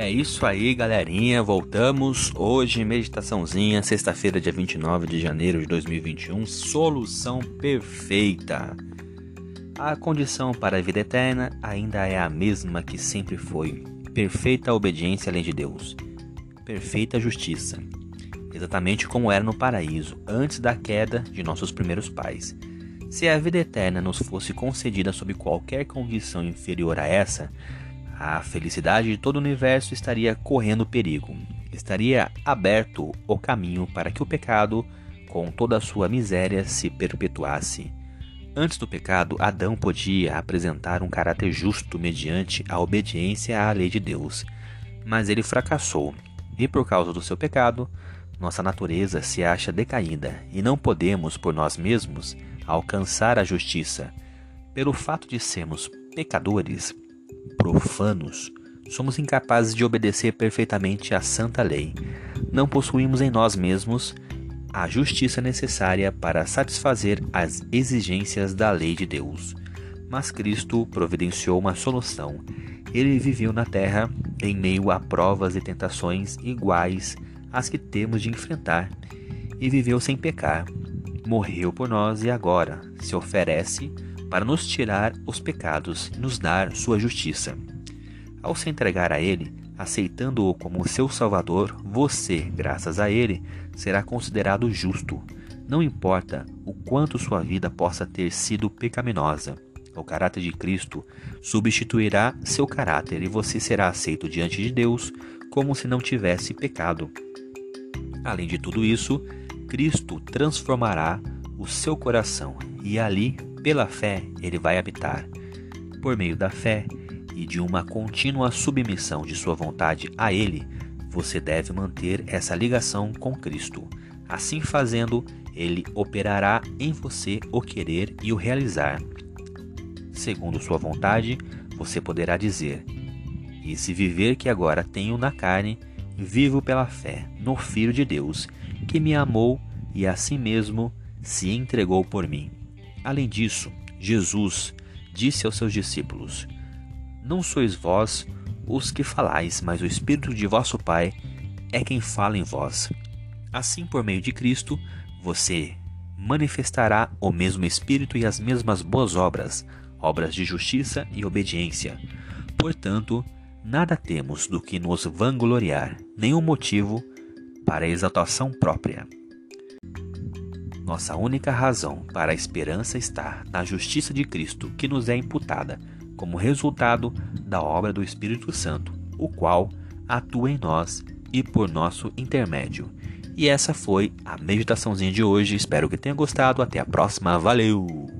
É isso aí, galerinha. Voltamos hoje, meditaçãozinha, sexta-feira, dia 29 de janeiro de 2021. Solução perfeita. A condição para a vida eterna ainda é a mesma que sempre foi: perfeita obediência lei de Deus, perfeita justiça, exatamente como era no paraíso antes da queda de nossos primeiros pais. Se a vida eterna nos fosse concedida sob qualquer condição inferior a essa, a felicidade de todo o universo estaria correndo perigo. Estaria aberto o caminho para que o pecado, com toda a sua miséria, se perpetuasse. Antes do pecado, Adão podia apresentar um caráter justo mediante a obediência à lei de Deus. Mas ele fracassou, e por causa do seu pecado, nossa natureza se acha decaída e não podemos, por nós mesmos, alcançar a justiça. Pelo fato de sermos pecadores, profanos, somos incapazes de obedecer perfeitamente à santa lei. Não possuímos em nós mesmos a justiça necessária para satisfazer as exigências da lei de Deus. Mas Cristo providenciou uma solução. Ele viveu na terra em meio a provas e tentações iguais às que temos de enfrentar e viveu sem pecar. Morreu por nós e agora se oferece para nos tirar os pecados e nos dar sua justiça. Ao se entregar a Ele, aceitando-o como seu Salvador, você, graças a Ele, será considerado justo. Não importa o quanto sua vida possa ter sido pecaminosa, o caráter de Cristo substituirá seu caráter e você será aceito diante de Deus como se não tivesse pecado. Além de tudo isso, Cristo transformará o seu coração e ali pela fé, ele vai habitar. Por meio da fé e de uma contínua submissão de sua vontade a ele, você deve manter essa ligação com Cristo. Assim fazendo, ele operará em você o querer e o realizar. Segundo sua vontade, você poderá dizer: E se viver que agora tenho na carne, vivo pela fé no Filho de Deus, que me amou e a si mesmo se entregou por mim. Além disso, Jesus disse aos seus discípulos: Não sois vós os que falais, mas o Espírito de vosso Pai é quem fala em vós. Assim, por meio de Cristo, você manifestará o mesmo Espírito e as mesmas boas obras, obras de justiça e obediência. Portanto, nada temos do que nos vangloriar, nenhum motivo para exaltação própria. Nossa única razão para a esperança está na justiça de Cristo que nos é imputada como resultado da obra do Espírito Santo, o qual atua em nós e por nosso intermédio. E essa foi a meditaçãozinha de hoje. Espero que tenha gostado. Até a próxima. Valeu!